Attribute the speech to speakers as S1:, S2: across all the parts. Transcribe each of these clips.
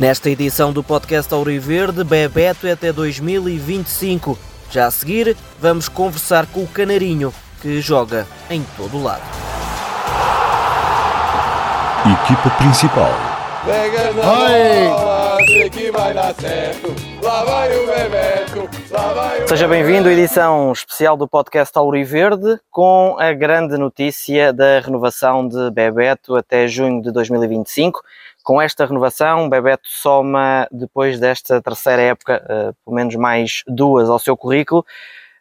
S1: Nesta edição do podcast Auriverde, Bebeto é até 2025. Já a seguir, vamos conversar com o Canarinho, que joga em todo o lado.
S2: Equipa principal.
S3: Pega na bola, que vai dar certo. Lá vai o Bebeto, lá vai o
S1: Seja bem-vindo à edição especial do podcast Auriverde, com a grande notícia da renovação de Bebeto até junho de 2025. Com esta renovação, Bebeto soma, depois desta terceira época, uh, pelo menos mais duas ao seu currículo.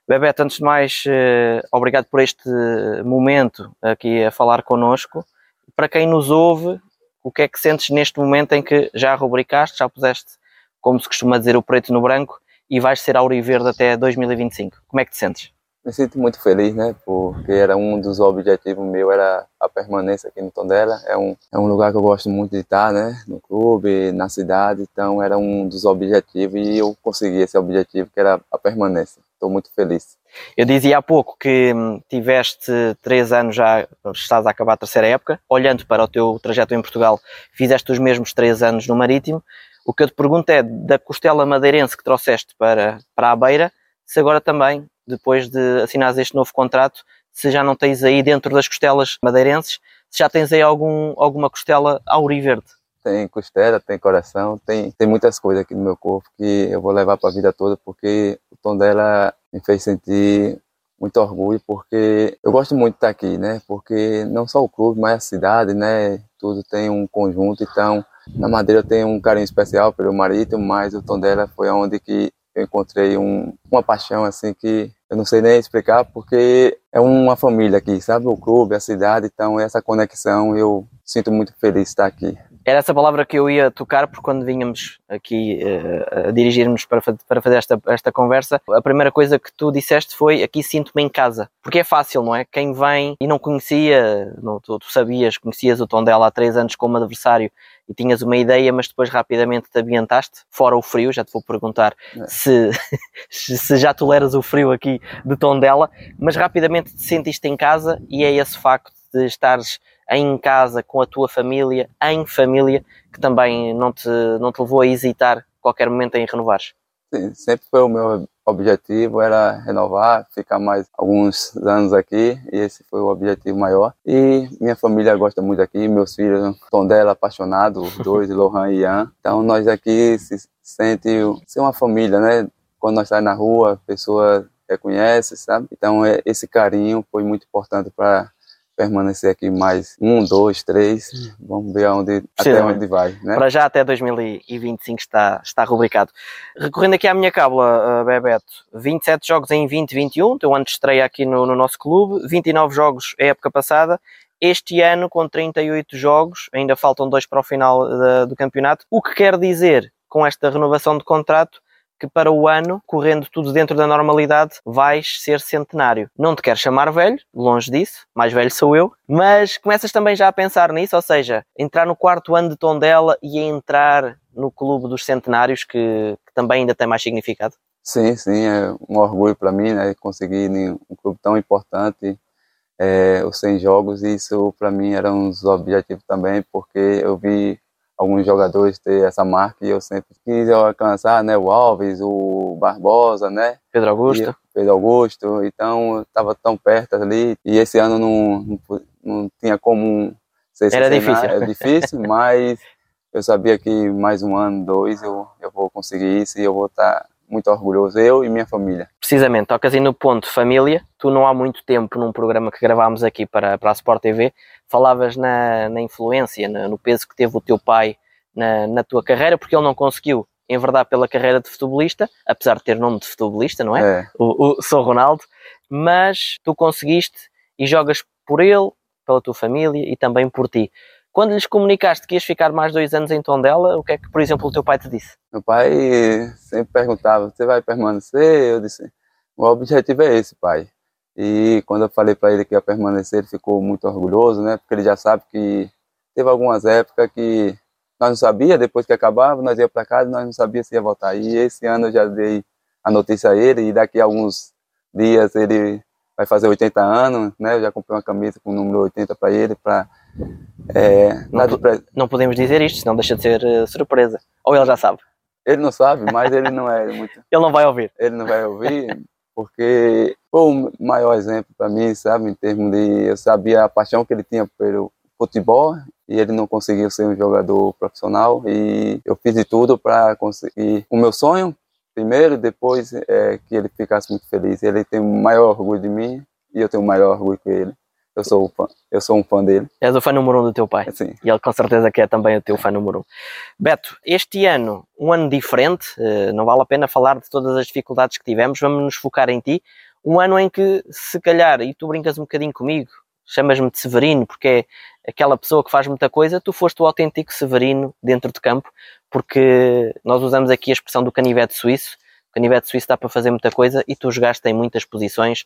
S1: Bebeto, antes de mais, uh, obrigado por este momento aqui a falar connosco. Para quem nos ouve, o que é que sentes neste momento em que já rubricaste, já puseste, como se costuma dizer, o preto no branco e vais ser auriverde até 2025? Como é que te sentes?
S4: Me sinto muito feliz, né? Porque era um dos objetivos meu era a permanência aqui no Tondela. É um, é um lugar que eu gosto muito de estar, né? No clube, na cidade. Então era um dos objetivos e eu consegui esse objetivo que era a permanência. Estou muito feliz.
S1: Eu dizia há pouco que hum, tiveste três anos já, estás a acabar a terceira época. Olhando para o teu trajeto em Portugal, fizeste os mesmos três anos no Marítimo. O que eu te pergunto é, da costela madeirense que trouxeste para, para a beira, se agora também depois de assinares este novo contrato, se já não tens aí dentro das costelas madeirenses, se já tens aí algum, alguma costela auriverde.
S4: Tem costela, tem coração, tem, tem muitas coisas aqui no meu corpo que eu vou levar para a vida toda, porque o tom dela me fez sentir muito orgulho, porque eu gosto muito de estar aqui, né? Porque não só o clube, mas a cidade, né? Tudo tem um conjunto, então na Madeira eu tenho um carinho especial pelo Marítimo, mas o tom dela foi onde que eu encontrei um, uma paixão assim que eu não sei nem explicar porque é uma família aqui, sabe? O clube, a cidade, então essa conexão eu sinto muito feliz de estar aqui.
S1: Era essa palavra que eu ia tocar, porque quando vínhamos aqui uh, a dirigirmos para, para fazer esta, esta conversa, a primeira coisa que tu disseste foi aqui sinto-me em casa. Porque é fácil, não é? Quem vem e não conhecia, não, tu, tu, sabias, conhecias o tom dela há três anos como adversário e tinhas uma ideia, mas depois rapidamente te ambientaste, fora o frio, já te vou perguntar é. se, se já toleras o frio aqui de tom dela, mas rapidamente te sentiste em casa e é esse facto de estares em casa com a tua família, em família, que também não te, não te levou a hesitar qualquer momento em renovares?
S4: Sim, sempre foi o meu objetivo, era renovar, ficar mais alguns anos aqui, e esse foi o objetivo maior. E minha família gosta muito aqui, meus filhos estão dela apaixonados, os dois, Lohan e Ian. Então nós aqui se sente ser uma família, né? Quando nós saímos na rua, a pessoa reconhece, sabe? Então é, esse carinho foi muito importante para permanecer aqui mais um, dois, três, vamos ver aonde, até onde vai. Né?
S1: Para já até 2025 está, está rubricado. Recorrendo aqui à minha cábula, uh, Bebeto, 27 jogos em 2021, teu ano de estreia aqui no, no nosso clube, 29 jogos a época passada, este ano com 38 jogos, ainda faltam dois para o final uh, do campeonato, o que quer dizer com esta renovação de contrato que para o ano, correndo tudo dentro da normalidade, vais ser centenário. Não te quero chamar velho, longe disso, mais velho sou eu, mas começas também já a pensar nisso, ou seja, entrar no quarto ano de Tondela e entrar no clube dos centenários, que, que também ainda tem mais significado?
S4: Sim, sim, é um orgulho para mim, né, conseguir um clube tão importante, é, os 100 jogos, e isso para mim era um dos objetivos também, porque eu vi alguns jogadores ter essa marca e eu sempre quis alcançar, né? O Alves, o Barbosa, né?
S1: Pedro Augusto.
S4: E Pedro Augusto, então estava tão perto ali e esse ano não, não, não tinha como
S1: ser Era difícil.
S4: Era difícil, mas eu sabia que mais um ano, dois, eu, eu vou conseguir isso e eu vou estar muito orgulhoso, eu e minha família.
S1: Precisamente, tocas aí no ponto família. Tu não há muito tempo, num programa que gravámos aqui para, para a Sport TV, falavas na, na influência, no peso que teve o teu pai na, na tua carreira, porque ele não conseguiu enverdar pela carreira de futebolista, apesar de ter nome de futebolista, não é? é. O, o Sou Ronaldo, mas tu conseguiste e jogas por ele, pela tua família e também por ti. Quando lhes comunicaste que ias ficar mais dois anos em Tondela, o que é que, por exemplo, o teu pai te disse?
S4: Meu pai sempre perguntava: você vai permanecer? Eu disse: o objetivo é esse, pai. E quando eu falei para ele que ia permanecer, ele ficou muito orgulhoso, né? Porque ele já sabe que teve algumas épocas que nós não sabia, depois que acabava, nós ia para casa, nós não sabia se ia voltar. E esse ano eu já dei a notícia a ele e daqui a alguns dias ele vai fazer 80 anos, né? Eu já comprei uma camisa com o número 80 para ele para É,
S1: Não, não podemos dizer isto, senão deixa de ser eh, surpresa. Ou ele já sabe.
S4: Ele não sabe, mas ele não é muito.
S1: Ele não vai ouvir.
S4: Ele não vai ouvir, porque foi o maior exemplo para mim, sabe? Em termos de. Eu sabia a paixão que ele tinha pelo futebol e ele não conseguiu ser um jogador profissional e eu fiz de tudo para conseguir o meu sonho primeiro, depois é, que ele ficasse muito feliz. Ele tem o maior orgulho de mim e eu tenho o maior orgulho com ele. Eu sou, o fã, eu sou um fã dele.
S1: És o fã número um do teu pai.
S4: Assim,
S1: E ele com certeza que é também o teu fã número um. Beto, este ano, um ano diferente, eh, não vale a pena falar de todas as dificuldades que tivemos, vamos nos focar em ti. Um ano em que, se calhar, e tu brincas um bocadinho comigo, chamas-me de Severino, porque é aquela pessoa que faz muita coisa, tu foste o autêntico Severino dentro de campo, porque nós usamos aqui a expressão do canivete suíço. O canivete suíço dá para fazer muita coisa e tu jogaste em muitas posições,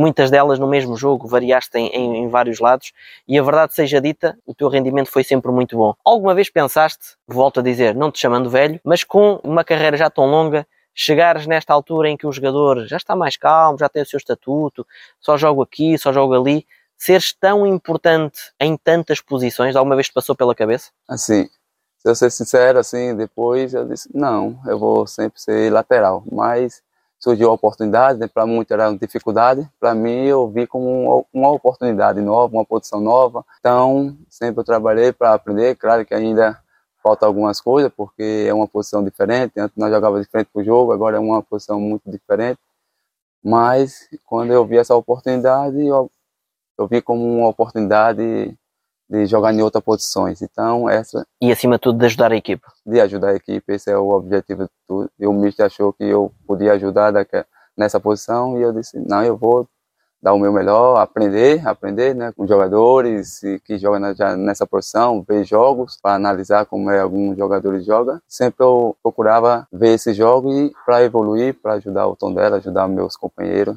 S1: muitas delas no mesmo jogo, variaste em, em, em vários lados e a verdade seja dita, o teu rendimento foi sempre muito bom. Alguma vez pensaste, volto a dizer, não te chamando velho, mas com uma carreira já tão longa, chegares nesta altura em que o jogador já está mais calmo, já tem o seu estatuto, só jogo aqui, só jogo ali, seres tão importante em tantas posições, alguma vez te passou pela cabeça?
S4: assim, se eu ser sincero, assim, depois eu disse, não, eu vou sempre ser lateral. Mas surgiu a oportunidade, né, para muitos era uma dificuldade, para mim eu vi como um- uma oportunidade nova, uma posição nova. Então, sempre eu trabalhei para aprender, claro que ainda falta algumas coisas, porque é uma posição diferente, antes nós jogávamos diferente pro jogo, agora é uma posição muito diferente. Mas quando eu vi essa oportunidade, eu, eu vi como uma oportunidade de jogar em outras posições. Então, essa
S1: E acima de tudo de ajudar a equipa.
S4: de ajudar a equipe, esse é o objetivo de tudo. E o Mister achou que eu podia ajudar nessa posição e eu disse, não, eu vou dar o meu melhor, aprender, aprender né, com jogadores que jogam na- já nessa posição, ver jogos para analisar como é alguns jogadores jogam. Sempre eu procurava ver esse jogo e para evoluir, para ajudar o tom dela, ajudar meus companheiros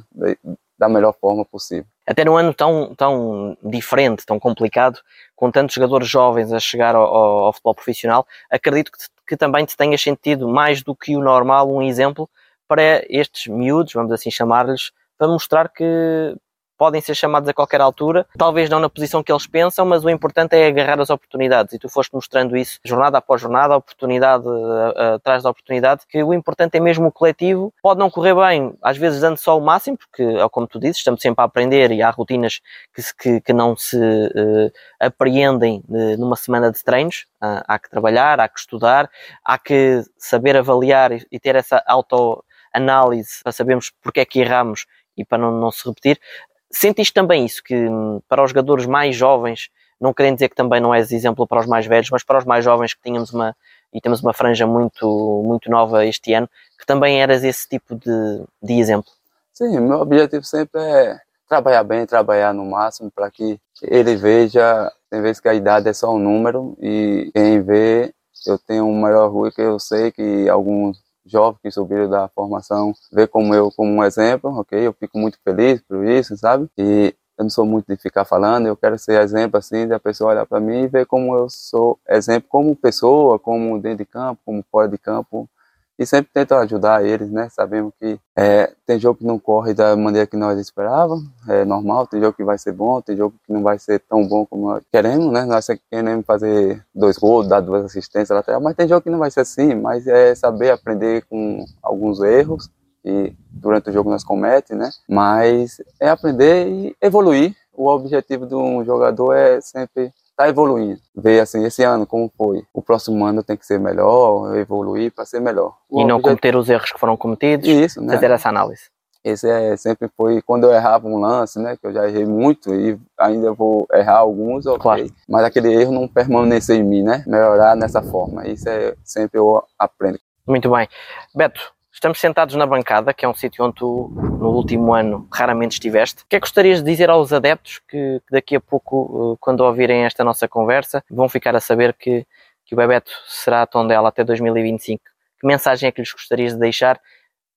S4: da melhor forma possível.
S1: Até num ano tão, tão diferente, tão complicado, com tantos jogadores jovens a chegar ao, ao- futebol profissional, acredito que, que também te tenhas sentido mais do que o normal um exemplo para estes miúdos, vamos assim chamar-lhes, para mostrar que podem ser chamados a qualquer altura, talvez não na posição que eles pensam, mas o importante é agarrar as oportunidades. E tu foste mostrando isso jornada após jornada, oportunidade eh, eh, atrás da oportunidade, que o importante é mesmo o coletivo, pode não correr bem, às vezes dando só o máximo, porque é como tu dizes, estamos sempre a aprender e há rotinas que, que, que não se eh, apreendem eh, numa semana de treinos, Ah, há que trabalhar, há que estudar, há que saber avaliar e, e ter essa autoanálise para sabermos porque é que erramos e para não, não se repetir. Sentiste também isso, que hum, para os jogadores mais jovens, não querendo dizer que também não és exemplo para os mais velhos, mas para os mais jovens que tínhamos uma, e temos uma franja muito, muito nova este ano, que também eras esse tipo de, de exemplo.
S4: Sim, meu objetivo sempre é trabalhar bem, trabalhar no máximo para que ele veja, tem vezes que a idade é só um número e quem vê, eu tenho um maior orgulho que eu sei que alguns jovens que subiram da formação vê como eu como um exemplo, ok? Eu fico muito feliz por isso, sabe? E eu não sou muito de ficar falando, eu quero ser exemplo assim, da pessoa olhar para mim e ver como eu sou exemplo como pessoa, como dentro de campo, como fora de campo, e sempre tento ajudar eles, né? Sabemos que é, tem jogo que não corre da maneira que nós esperávamos, é normal, tem jogo que vai ser bom, tem jogo que não vai ser tão bom como nós queremos, né? Nós queremos fazer dois gols, dar duas assistências lateral, mas tem jogo que não vai ser assim, mas é saber aprender com alguns erros que durante o jogo nós cometemos, né? Mas é aprender e evoluir. O objetivo de um jogador é sempre tá evoluindo. Ver assim, esse ano como foi. O próximo ano tem que ser melhor, evoluir para ser melhor. O
S1: e não
S4: objetivo-
S1: cometer os erros que foram cometidos,
S4: Isso, né?
S1: fazer essa análise.
S4: Esse é sempre foi quando eu errava um lance, né? Que eu já errei muito e ainda vou errar alguns, ok.
S1: Claro.
S4: Mas aquele erro não permanecer em mim, né? Melhorar nessa forma. Isso é sempre eu aprendo.
S1: Muito bem. Beto, estamos sentados na bancada, que é um sítio onde tu, no último ano, raramente estiveste. O que é que gostarias de dizer aos adeptos que, daqui a pouco, eh, quando ouvirem esta nossa conversa, vão ficar a saber que, que o Bebeto será a Tondela até 2025? Que mensagem é que lhes gostarias de deixar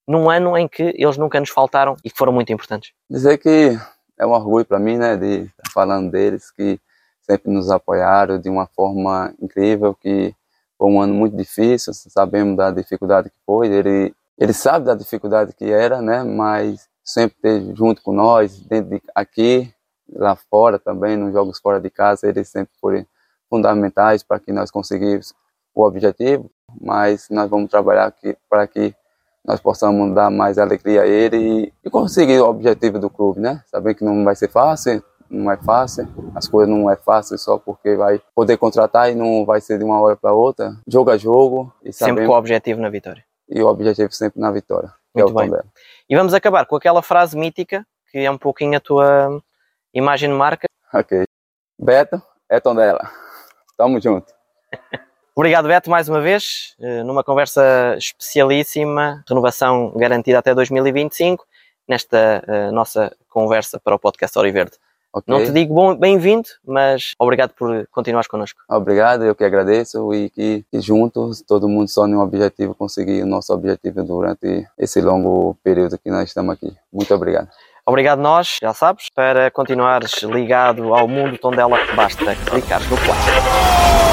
S1: num ano em que eles nunca nos faltaram e que foram muito importantes?
S4: Dizer que é um orgulho para mim, né? De estar falando deles, que sempre nos apoiaram de uma forma incrível, que foi um ano muito difícil, sabemos da dificuldade que foi, ele, ele sabe da dificuldade que era, né? Mas sempre esteve junto com nós, dentro de aqui, lá fora também, nos jogos fora de casa, eles sempre foram fundamentais para que nós conseguimos o objetivo, mas nós vamos trabalhar aqui para que nós possamos dar mais alegria a ele e, e conseguir o objetivo do clube, né? Saber que não vai ser fácil, não é fácil, as coisas não é fácil só porque vai poder contratar e não vai ser de uma hora para outra, jogo a jogo.
S1: E sempre com o objetivo na vitória.
S4: E o objetivo sempre na vitória. É
S1: Muito bem. E vamos acabar com aquela frase mítica, que é um pouquinho a tua imagem de marca.
S4: Ok. Beto, é Tondela. Tamo junto.
S1: Obrigado, Beto, mais uma vez, eh, numa conversa especialíssima, renovação garantida até 2025, nesta uh, nossa conversa para o podcast Oriverde. Okay. Não te digo bem-vindo, mas obrigado por continuares connosco.
S4: Obrigado, eu que agradeço e que, que juntos, todo mundo só um objetivo, conseguir o nosso objetivo durante esse longo período que nós estamos aqui. Muito obrigado.
S1: Obrigado nós, já sabes, para continuares ligado ao mundo Tondela, basta clicar no play.